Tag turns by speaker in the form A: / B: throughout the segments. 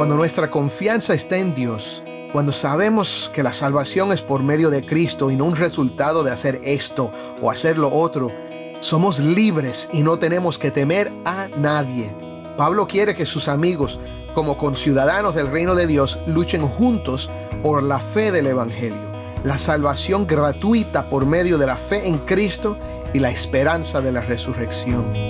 A: Cuando nuestra confianza está en Dios, cuando sabemos que la salvación es por medio de Cristo y no un resultado de hacer esto o hacer lo otro, somos libres y no tenemos que temer a nadie. Pablo quiere que sus amigos, como conciudadanos del reino de Dios, luchen juntos por la fe del Evangelio, la salvación gratuita por medio de la fe en Cristo y la esperanza de la resurrección.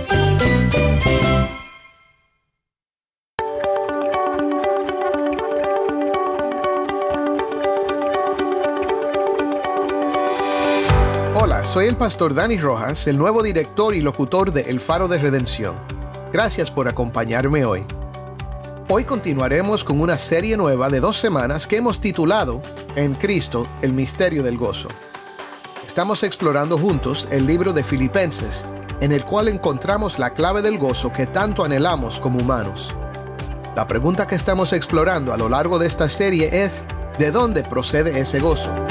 A: Soy el pastor Dani Rojas, el nuevo director y locutor de El Faro de Redención. Gracias por acompañarme hoy. Hoy continuaremos con una serie nueva de dos semanas que hemos titulado En Cristo, el misterio del gozo. Estamos explorando juntos el libro de Filipenses, en el cual encontramos la clave del gozo que tanto anhelamos como humanos. La pregunta que estamos explorando a lo largo de esta serie es, ¿de dónde procede ese gozo?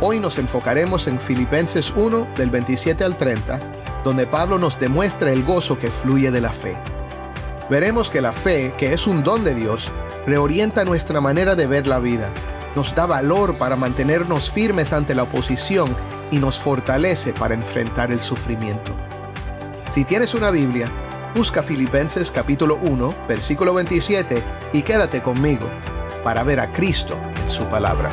A: Hoy nos enfocaremos en Filipenses 1 del 27 al 30, donde Pablo nos demuestra el gozo que fluye de la fe. Veremos que la fe, que es un don de Dios, reorienta nuestra manera de ver la vida, nos da valor para mantenernos firmes ante la oposición y nos fortalece para enfrentar el sufrimiento. Si tienes una Biblia, busca Filipenses capítulo 1, versículo 27 y quédate conmigo para ver a Cristo en su palabra.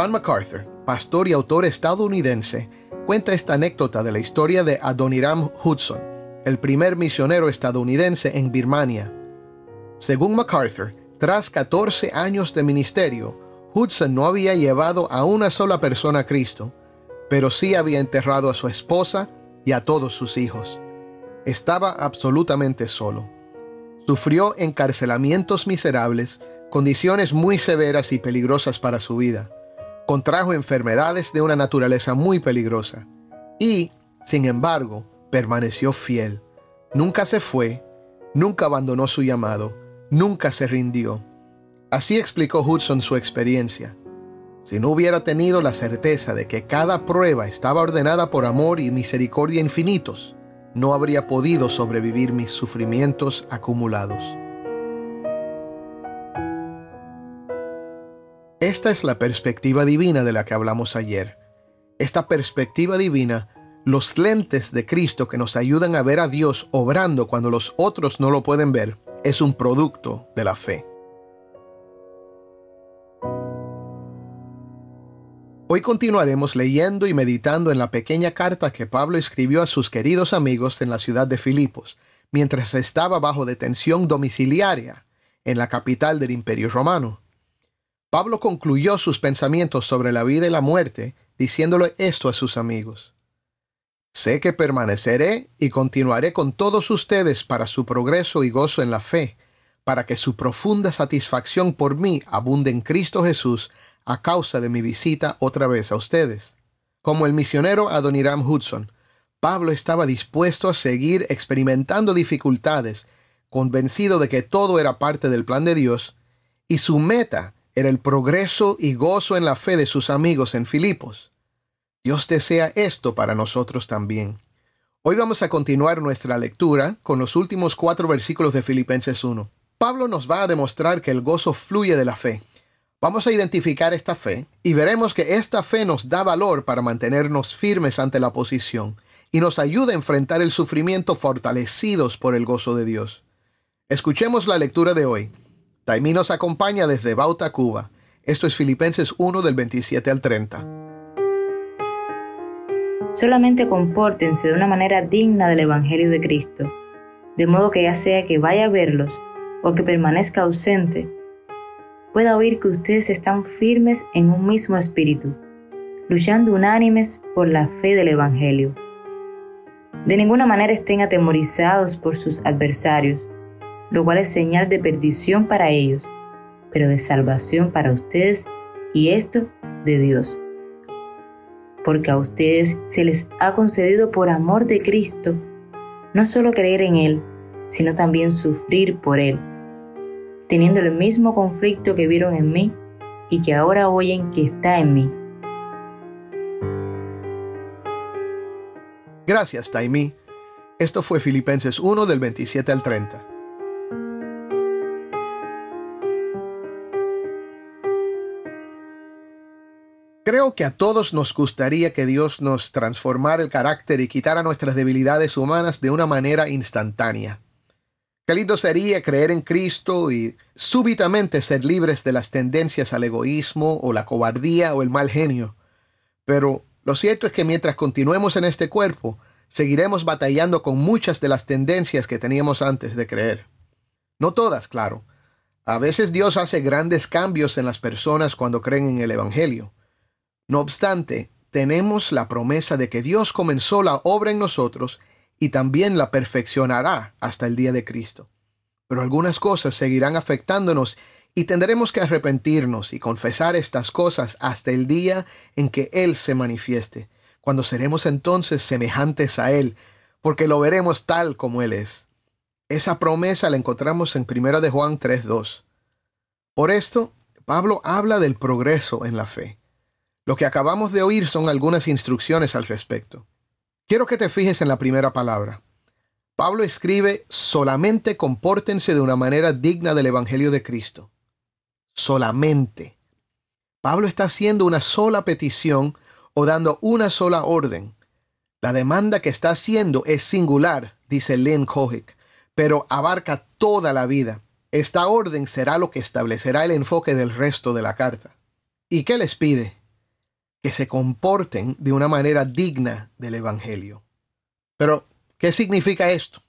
A: John MacArthur, pastor y autor estadounidense, cuenta esta anécdota de la historia de Adoniram Hudson, el primer misionero estadounidense en Birmania. Según MacArthur, tras 14 años de ministerio, Hudson no había llevado a una sola persona a Cristo, pero sí había enterrado a su esposa y a todos sus hijos. Estaba absolutamente solo. Sufrió encarcelamientos miserables, condiciones muy severas y peligrosas para su vida contrajo enfermedades de una naturaleza muy peligrosa y, sin embargo, permaneció fiel. Nunca se fue, nunca abandonó su llamado, nunca se rindió. Así explicó Hudson su experiencia. Si no hubiera tenido la certeza de que cada prueba estaba ordenada por amor y misericordia infinitos, no habría podido sobrevivir mis sufrimientos acumulados. Esta es la perspectiva divina de la que hablamos ayer. Esta perspectiva divina, los lentes de Cristo que nos ayudan a ver a Dios obrando cuando los otros no lo pueden ver, es un producto de la fe. Hoy continuaremos leyendo y meditando en la pequeña carta que Pablo escribió a sus queridos amigos en la ciudad de Filipos, mientras estaba bajo detención domiciliaria en la capital del Imperio Romano. Pablo concluyó sus pensamientos sobre la vida y la muerte diciéndole esto a sus amigos. Sé que permaneceré y continuaré con todos ustedes para su progreso y gozo en la fe, para que su profunda satisfacción por mí abunde en Cristo Jesús a causa de mi visita otra vez a ustedes. Como el misionero Adoniram Hudson, Pablo estaba dispuesto a seguir experimentando dificultades, convencido de que todo era parte del plan de Dios, y su meta era el progreso y gozo en la fe de sus amigos en Filipos. Dios desea esto para nosotros también. Hoy vamos a continuar nuestra lectura con los últimos cuatro versículos de Filipenses 1. Pablo nos va a demostrar que el gozo fluye de la fe. Vamos a identificar esta fe y veremos que esta fe nos da valor para mantenernos firmes ante la oposición y nos ayuda a enfrentar el sufrimiento fortalecidos por el gozo de Dios. Escuchemos la lectura de hoy. Taimí nos acompaña desde Bauta, Cuba. Esto es Filipenses 1 del 27 al 30.
B: Solamente compórtense de una manera digna del Evangelio de Cristo, de modo que ya sea que vaya a verlos o que permanezca ausente, pueda oír que ustedes están firmes en un mismo espíritu, luchando unánimes por la fe del Evangelio. De ninguna manera estén atemorizados por sus adversarios, lo cual es señal de perdición para ellos, pero de salvación para ustedes y esto de Dios porque a ustedes se les ha concedido por amor de Cristo no solo creer en Él, sino también sufrir por Él, teniendo el mismo conflicto que vieron en mí y que ahora oyen que está en mí.
A: Gracias, Taimi. Esto fue Filipenses 1 del 27 al 30. Creo que a todos nos gustaría que Dios nos transformara el carácter y quitara nuestras debilidades humanas de una manera instantánea. Qué lindo sería creer en Cristo y súbitamente ser libres de las tendencias al egoísmo o la cobardía o el mal genio. Pero lo cierto es que mientras continuemos en este cuerpo, seguiremos batallando con muchas de las tendencias que teníamos antes de creer. No todas, claro. A veces Dios hace grandes cambios en las personas cuando creen en el Evangelio. No obstante, tenemos la promesa de que Dios comenzó la obra en nosotros y también la perfeccionará hasta el día de Cristo. Pero algunas cosas seguirán afectándonos y tendremos que arrepentirnos y confesar estas cosas hasta el día en que Él se manifieste, cuando seremos entonces semejantes a Él, porque lo veremos tal como Él es. Esa promesa la encontramos en 1 de Juan 3.2. Por esto, Pablo habla del progreso en la fe. Lo que acabamos de oír son algunas instrucciones al respecto. Quiero que te fijes en la primera palabra. Pablo escribe, solamente compórtense de una manera digna del Evangelio de Cristo. Solamente. Pablo está haciendo una sola petición o dando una sola orden. La demanda que está haciendo es singular, dice Lynn Kohik, pero abarca toda la vida. Esta orden será lo que establecerá el enfoque del resto de la carta. ¿Y qué les pide? Que se comporten de una manera digna del Evangelio. Pero, ¿qué significa esto?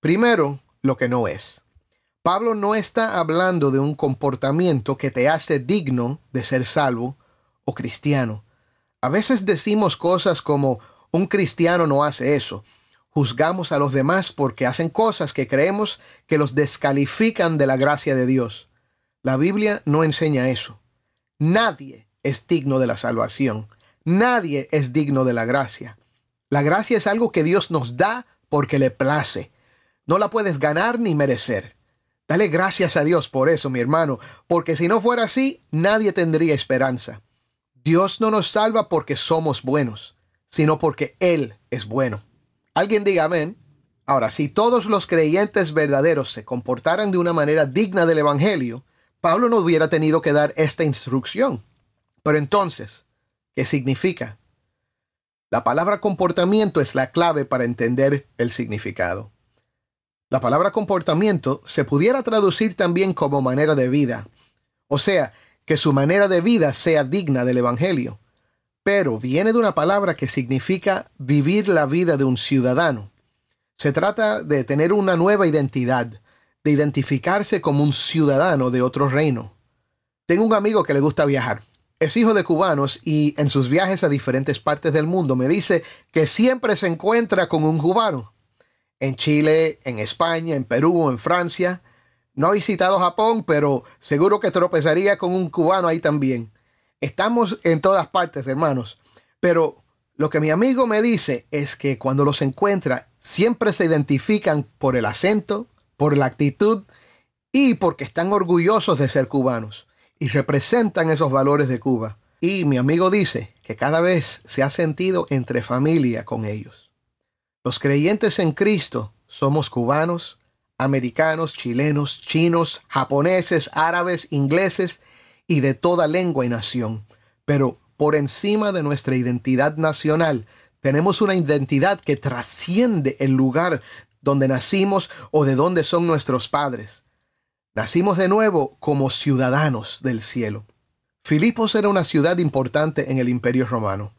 A: Primero, lo que no es. Pablo no está hablando de un comportamiento que te hace digno de ser salvo o cristiano. A veces decimos cosas como un cristiano no hace eso. Juzgamos a los demás porque hacen cosas que creemos que los descalifican de la gracia de Dios. La Biblia no enseña eso. Nadie es digno de la salvación. Nadie es digno de la gracia. La gracia es algo que Dios nos da porque le place. No la puedes ganar ni merecer. Dale gracias a Dios por eso, mi hermano, porque si no fuera así, nadie tendría esperanza. Dios no nos salva porque somos buenos, sino porque Él es bueno. Alguien diga amén. Ahora, si todos los creyentes verdaderos se comportaran de una manera digna del Evangelio, Pablo no hubiera tenido que dar esta instrucción. Pero entonces, ¿qué significa? La palabra comportamiento es la clave para entender el significado. La palabra comportamiento se pudiera traducir también como manera de vida, o sea, que su manera de vida sea digna del Evangelio, pero viene de una palabra que significa vivir la vida de un ciudadano. Se trata de tener una nueva identidad, de identificarse como un ciudadano de otro reino. Tengo un amigo que le gusta viajar es hijo de cubanos y en sus viajes a diferentes partes del mundo me dice que siempre se encuentra con un cubano. En Chile, en España, en Perú, en Francia. No ha visitado Japón, pero seguro que tropezaría con un cubano ahí también. Estamos en todas partes, hermanos. Pero lo que mi amigo me dice es que cuando los encuentra, siempre se identifican por el acento, por la actitud y porque están orgullosos de ser cubanos y representan esos valores de Cuba. Y mi amigo dice que cada vez se ha sentido entre familia con ellos. Los creyentes en Cristo somos cubanos, americanos, chilenos, chinos, japoneses, árabes, ingleses y de toda lengua y nación. Pero por encima de nuestra identidad nacional, tenemos una identidad que trasciende el lugar donde nacimos o de donde son nuestros padres. Nacimos de nuevo como ciudadanos del cielo. Filipos era una ciudad importante en el imperio romano.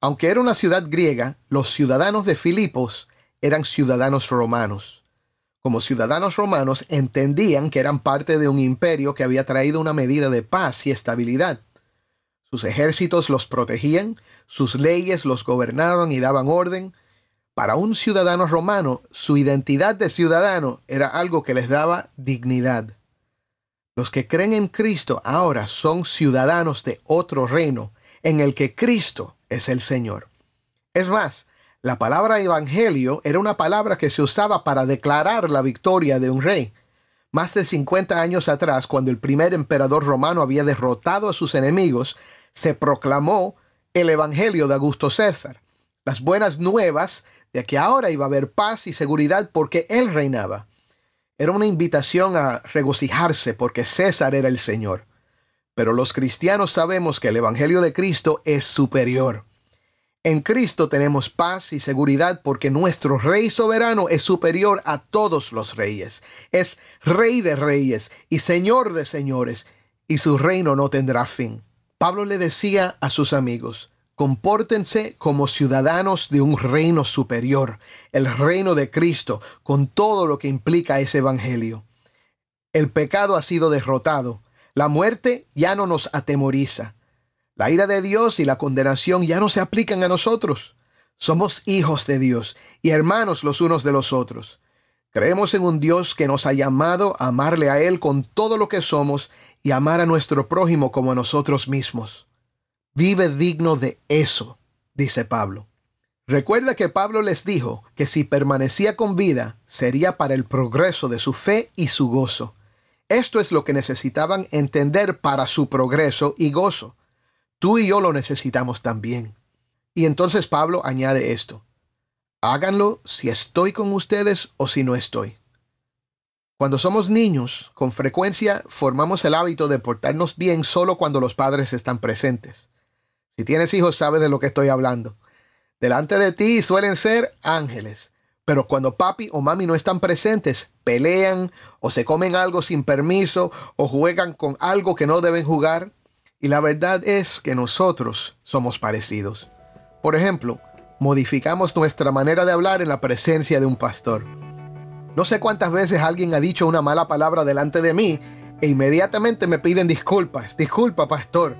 A: Aunque era una ciudad griega, los ciudadanos de Filipos eran ciudadanos romanos. Como ciudadanos romanos entendían que eran parte de un imperio que había traído una medida de paz y estabilidad. Sus ejércitos los protegían, sus leyes los gobernaban y daban orden. Para un ciudadano romano, su identidad de ciudadano era algo que les daba dignidad. Los que creen en Cristo ahora son ciudadanos de otro reino, en el que Cristo es el Señor. Es más, la palabra evangelio era una palabra que se usaba para declarar la victoria de un rey. Más de 50 años atrás, cuando el primer emperador romano había derrotado a sus enemigos, se proclamó el evangelio de Augusto César, las buenas nuevas de que ahora iba a haber paz y seguridad porque él reinaba. Era una invitación a regocijarse porque César era el Señor. Pero los cristianos sabemos que el Evangelio de Cristo es superior. En Cristo tenemos paz y seguridad porque nuestro Rey soberano es superior a todos los reyes. Es Rey de reyes y Señor de señores, y su reino no tendrá fin. Pablo le decía a sus amigos, compórtense como ciudadanos de un reino superior, el reino de Cristo, con todo lo que implica ese Evangelio. El pecado ha sido derrotado, la muerte ya no nos atemoriza. La ira de Dios y la condenación ya no se aplican a nosotros. Somos hijos de Dios y hermanos los unos de los otros. Creemos en un Dios que nos ha llamado a amarle a Él con todo lo que somos y amar a nuestro prójimo como a nosotros mismos. Vive digno de eso, dice Pablo. Recuerda que Pablo les dijo que si permanecía con vida sería para el progreso de su fe y su gozo. Esto es lo que necesitaban entender para su progreso y gozo. Tú y yo lo necesitamos también. Y entonces Pablo añade esto. Háganlo si estoy con ustedes o si no estoy. Cuando somos niños, con frecuencia formamos el hábito de portarnos bien solo cuando los padres están presentes. Si tienes hijos, sabes de lo que estoy hablando. Delante de ti suelen ser ángeles, pero cuando papi o mami no están presentes, pelean o se comen algo sin permiso o juegan con algo que no deben jugar. Y la verdad es que nosotros somos parecidos. Por ejemplo, modificamos nuestra manera de hablar en la presencia de un pastor. No sé cuántas veces alguien ha dicho una mala palabra delante de mí e inmediatamente me piden disculpas. Disculpa, pastor.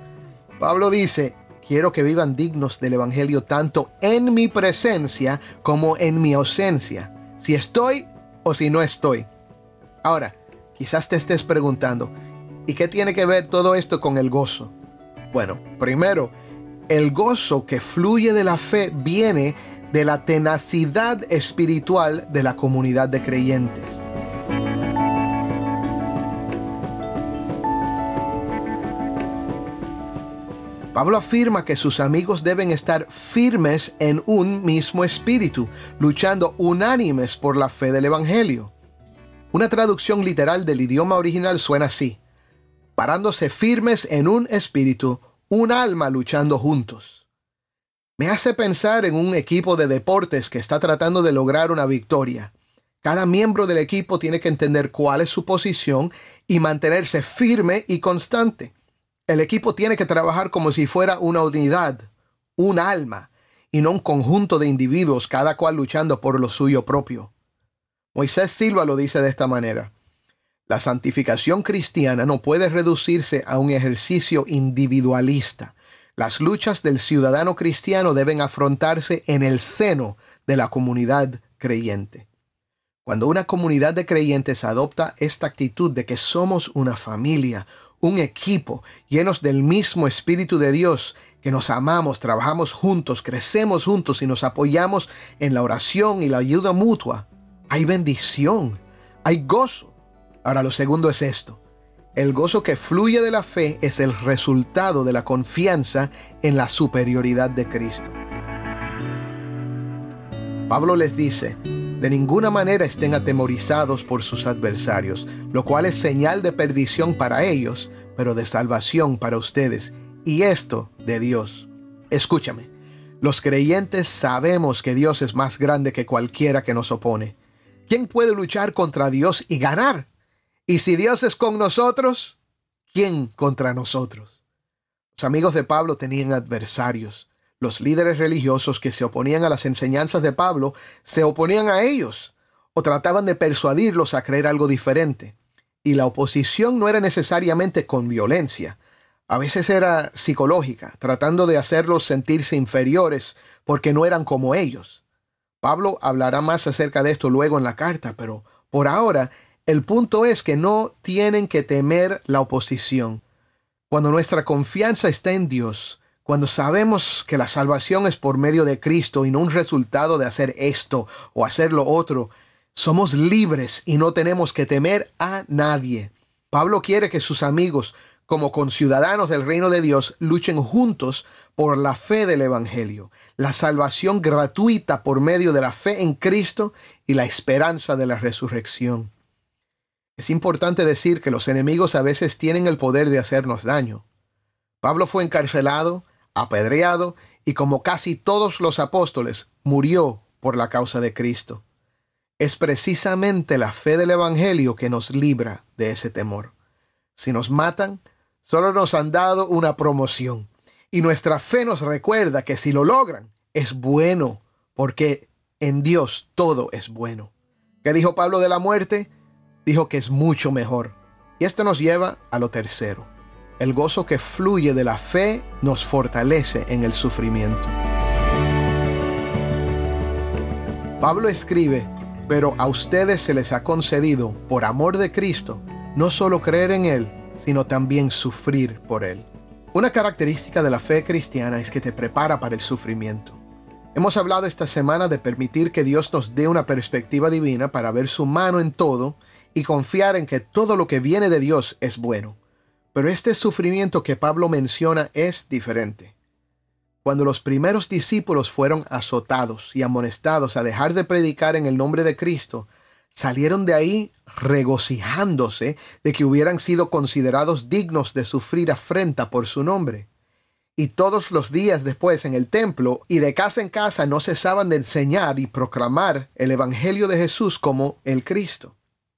A: Pablo dice, quiero que vivan dignos del Evangelio tanto en mi presencia como en mi ausencia. Si estoy o si no estoy. Ahora, quizás te estés preguntando, ¿Y qué tiene que ver todo esto con el gozo? Bueno, primero, el gozo que fluye de la fe viene de la tenacidad espiritual de la comunidad de creyentes. Pablo afirma que sus amigos deben estar firmes en un mismo espíritu, luchando unánimes por la fe del Evangelio. Una traducción literal del idioma original suena así parándose firmes en un espíritu, un alma luchando juntos. Me hace pensar en un equipo de deportes que está tratando de lograr una victoria. Cada miembro del equipo tiene que entender cuál es su posición y mantenerse firme y constante. El equipo tiene que trabajar como si fuera una unidad, un alma, y no un conjunto de individuos, cada cual luchando por lo suyo propio. Moisés Silva lo dice de esta manera. La santificación cristiana no puede reducirse a un ejercicio individualista. Las luchas del ciudadano cristiano deben afrontarse en el seno de la comunidad creyente. Cuando una comunidad de creyentes adopta esta actitud de que somos una familia, un equipo llenos del mismo Espíritu de Dios, que nos amamos, trabajamos juntos, crecemos juntos y nos apoyamos en la oración y la ayuda mutua, hay bendición, hay gozo, Ahora lo segundo es esto. El gozo que fluye de la fe es el resultado de la confianza en la superioridad de Cristo. Pablo les dice, de ninguna manera estén atemorizados por sus adversarios, lo cual es señal de perdición para ellos, pero de salvación para ustedes, y esto de Dios. Escúchame, los creyentes sabemos que Dios es más grande que cualquiera que nos opone. ¿Quién puede luchar contra Dios y ganar? Y si Dios es con nosotros, ¿quién contra nosotros? Los amigos de Pablo tenían adversarios, Los líderes religiosos que se oponían a las enseñanzas de Pablo se oponían a ellos o trataban de persuadirlos a creer algo diferente. Y la oposición no era necesariamente con violencia, a veces era psicológica, tratando de hacerlos sentirse inferiores porque no eran como ellos. Pablo hablará más acerca de esto luego en la carta, pero por ahora el punto es que no tienen que temer la oposición. Cuando nuestra confianza está en Dios, cuando sabemos que la salvación es por medio de Cristo y no un resultado de hacer esto o hacer lo otro, somos libres y no tenemos que temer a nadie. Pablo quiere que sus amigos, como conciudadanos del reino de Dios, luchen juntos por la fe del Evangelio, la salvación gratuita por medio de la fe en Cristo y la esperanza de la resurrección. Es importante decir que los enemigos a veces tienen el poder de hacernos daño. Pablo fue encarcelado, apedreado y como casi todos los apóstoles, murió por la causa de Cristo. Es precisamente la fe del Evangelio que nos libra de ese temor. Si nos matan, solo nos han dado una promoción. Y nuestra fe nos recuerda que si lo logran, es bueno, porque en Dios todo es bueno. ¿Qué dijo Pablo de la muerte? Dijo que es mucho mejor. Y esto nos lleva a lo tercero. El gozo que fluye de la fe nos fortalece en el sufrimiento. Pablo escribe, pero a ustedes se les ha concedido, por amor de Cristo, no solo creer en Él, sino también sufrir por Él. Una característica de la fe cristiana es que te prepara para el sufrimiento. Hemos hablado esta semana de permitir que Dios nos dé una perspectiva divina para ver su mano en todo y confiar en que todo lo que viene de Dios es bueno. Pero este sufrimiento que Pablo menciona es diferente. Cuando los primeros discípulos fueron azotados y amonestados a dejar de predicar en el nombre de Cristo, salieron de ahí regocijándose de que hubieran sido considerados dignos de sufrir afrenta por su nombre. Y todos los días después en el templo y de casa en casa no cesaban de enseñar y proclamar el Evangelio de Jesús como el Cristo.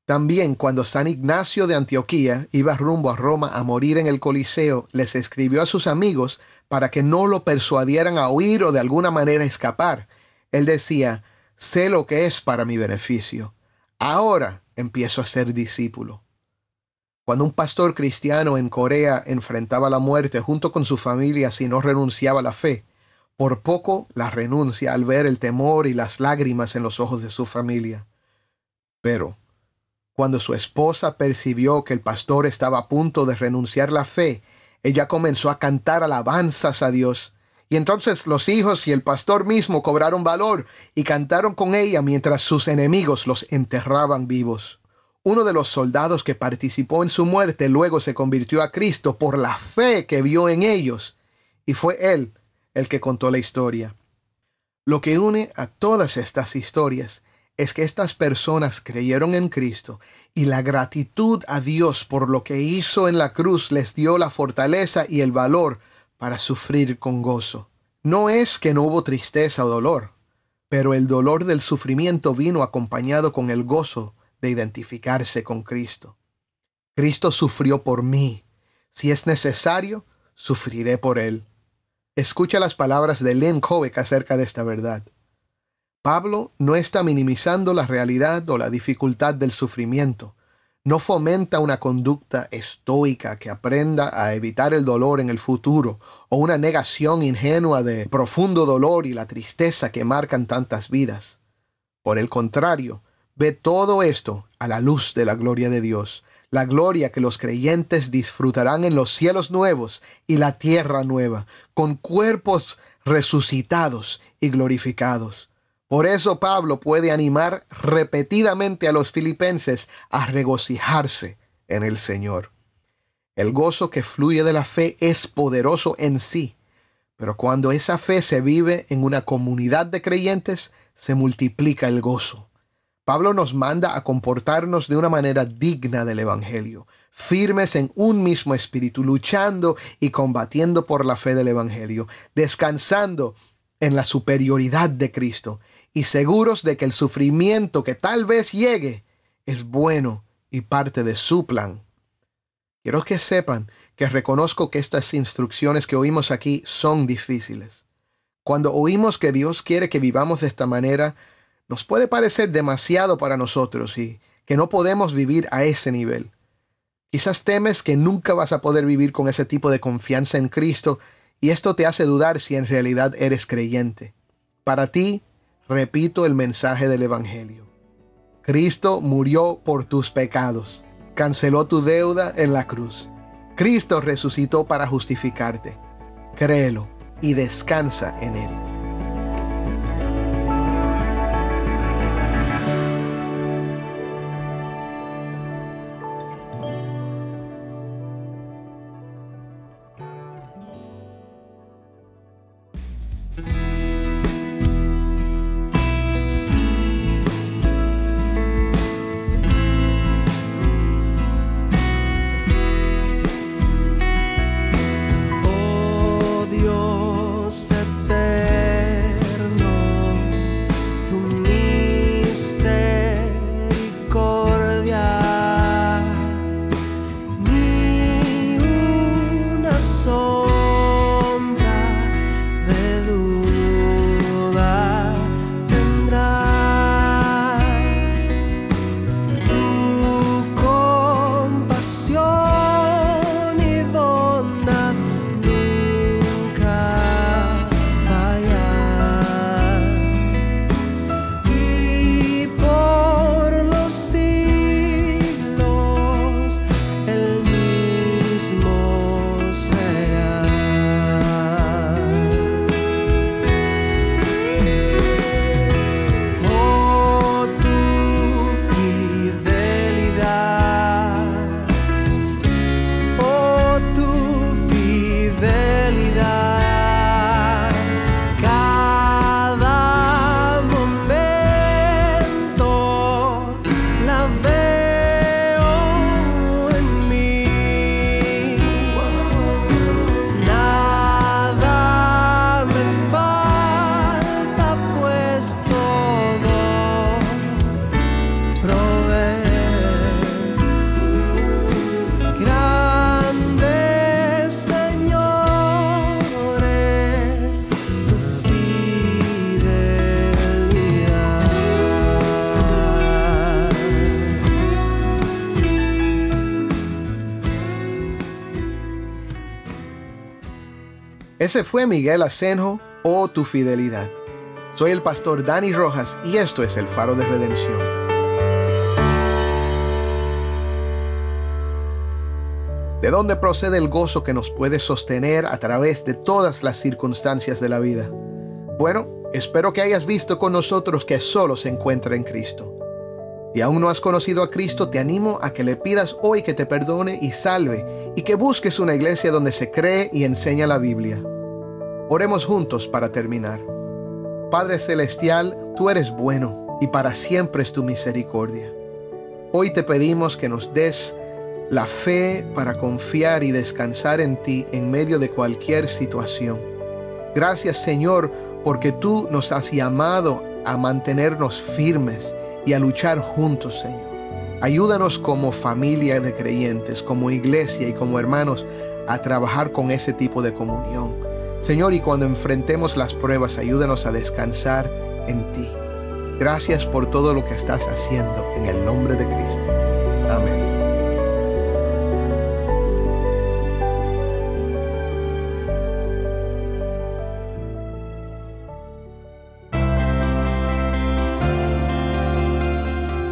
A: También cuando San Ignacio de Antioquía iba rumbo a Roma a morir en el Coliseo, les escribió a sus amigos para que no lo persuadieran a huir o de alguna manera escapar. Él decía, sé lo que es para mi beneficio. Ahora empiezo a ser discípulo. Cuando un pastor cristiano en Corea enfrentaba la muerte junto con su familia si no renunciaba a la fe, por poco la renuncia al ver el temor y las lágrimas en los ojos de su familia. Pero cuando su esposa percibió que el pastor estaba a punto de renunciar la fe, ella comenzó a cantar alabanzas a Dios. Y entonces los hijos y el pastor mismo cobraron valor y cantaron con ella mientras sus enemigos los enterraban vivos. Uno de los soldados que participó en su muerte luego se convirtió a Cristo por la fe que vio en ellos, y fue él el que contó la historia. Lo que une a todas estas historias es que estas personas creyeron en Cristo y la gratitud a Dios por lo que hizo en la cruz les dio la fortaleza y el valor para sufrir con gozo. No es que no hubo tristeza o dolor, pero el dolor del sufrimiento vino acompañado con el gozo de identificarse con Cristo. Cristo sufrió por mí. Si es necesario, sufriré por Él. Escucha las palabras de Len Kovic acerca de esta verdad. Pablo no está minimizando la realidad o la dificultad del sufrimiento. No fomenta una conducta estoica que aprenda a evitar el dolor en el futuro o una negación ingenua de profundo dolor y la tristeza que marcan tantas vidas. Por el contrario, ve todo esto a la luz de la gloria de Dios, la gloria que los creyentes disfrutarán en los cielos nuevos y la tierra nueva, con cuerpos resucitados y glorificados. Por eso Pablo puede animar repetidamente a los filipenses a regocijarse en el Señor. El gozo que fluye de la fe es poderoso en sí, pero cuando esa fe se vive en una comunidad de creyentes, se multiplica el gozo. Pablo nos manda a comportarnos de una manera digna del Evangelio, firmes en un mismo espíritu, luchando y combatiendo por la fe del Evangelio, descansando en la superioridad de Cristo y seguros de que el sufrimiento que tal vez llegue es bueno y parte de su plan. Quiero que sepan que reconozco que estas instrucciones que oímos aquí son difíciles. Cuando oímos que Dios quiere que vivamos de esta manera, nos puede parecer demasiado para nosotros y que no podemos vivir a ese nivel. Quizás temes que nunca vas a poder vivir con ese tipo de confianza en Cristo y esto te hace dudar si en realidad eres creyente. Para ti, repito el mensaje del Evangelio. Cristo murió por tus pecados, canceló tu deuda en la cruz. Cristo resucitó para justificarte. Créelo y descansa en Él. Ese fue Miguel Asenjo o Tu Fidelidad. Soy el pastor Dani Rojas y esto es el Faro de Redención. ¿De dónde procede el gozo que nos puede sostener a través de todas las circunstancias de la vida? Bueno, espero que hayas visto con nosotros que solo se encuentra en Cristo. Si aún no has conocido a Cristo, te animo a que le pidas hoy que te perdone y salve y que busques una iglesia donde se cree y enseña la Biblia. Oremos juntos para terminar. Padre Celestial, tú eres bueno y para siempre es tu misericordia. Hoy te pedimos que nos des la fe para confiar y descansar en ti en medio de cualquier situación. Gracias Señor porque tú nos has llamado a mantenernos firmes y a luchar juntos Señor. Ayúdanos como familia de creyentes, como iglesia y como hermanos a trabajar con ese tipo de comunión. Señor, y cuando enfrentemos las pruebas, ayúdanos a descansar en ti. Gracias por todo lo que estás haciendo en el nombre de Cristo. Amén.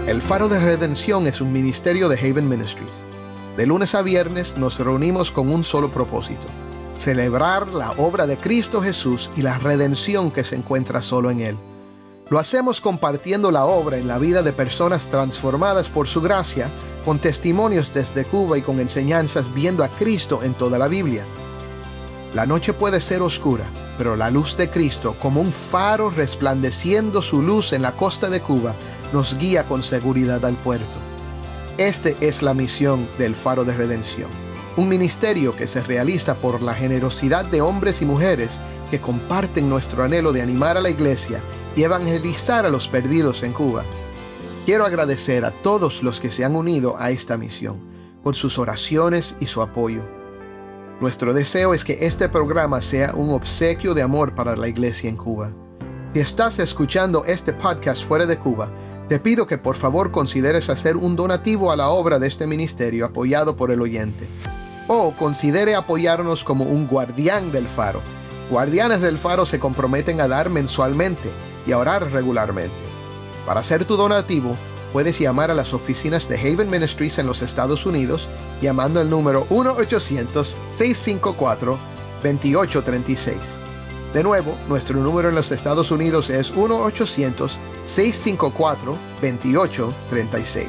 A: El Faro de Redención es un ministerio de Haven Ministries. De lunes a viernes nos reunimos con un solo propósito celebrar la obra de Cristo Jesús y la redención que se encuentra solo en Él. Lo hacemos compartiendo la obra en la vida de personas transformadas por su gracia, con testimonios desde Cuba y con enseñanzas viendo a Cristo en toda la Biblia. La noche puede ser oscura, pero la luz de Cristo, como un faro resplandeciendo su luz en la costa de Cuba, nos guía con seguridad al puerto. Esta es la misión del faro de redención un ministerio que se realiza por la generosidad de hombres y mujeres que comparten nuestro anhelo de animar a la iglesia y evangelizar a los perdidos en Cuba. Quiero agradecer a todos los que se han unido a esta misión por sus oraciones y su apoyo. Nuestro deseo es que este programa sea un obsequio de amor para la iglesia en Cuba. Si estás escuchando este podcast fuera de Cuba, te pido que por favor consideres hacer un donativo a la obra de este ministerio apoyado por el oyente. O considere apoyarnos como un guardián del faro. Guardianes del faro se comprometen a dar mensualmente y a orar regularmente. Para hacer tu donativo, puedes llamar a las oficinas de Haven Ministries en los Estados Unidos llamando el número 1-800-654-2836. De nuevo, nuestro número en los Estados Unidos es 1-800-654-2836.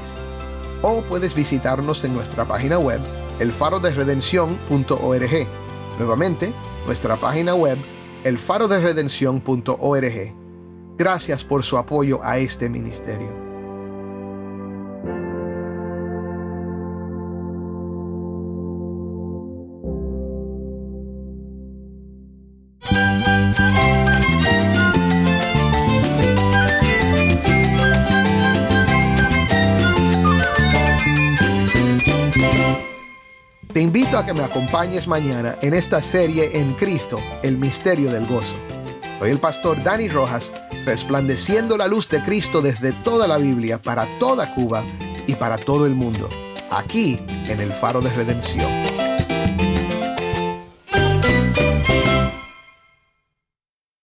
A: O puedes visitarnos en nuestra página web, elfaroderedención.org. Nuevamente, nuestra página web, elfaroderedención.org. Gracias por su apoyo a este ministerio. Acompañes mañana en esta serie En Cristo, el misterio del gozo. Soy el pastor Dani Rojas, resplandeciendo la luz de Cristo desde toda la Biblia para toda Cuba y para todo el mundo, aquí en el Faro de Redención.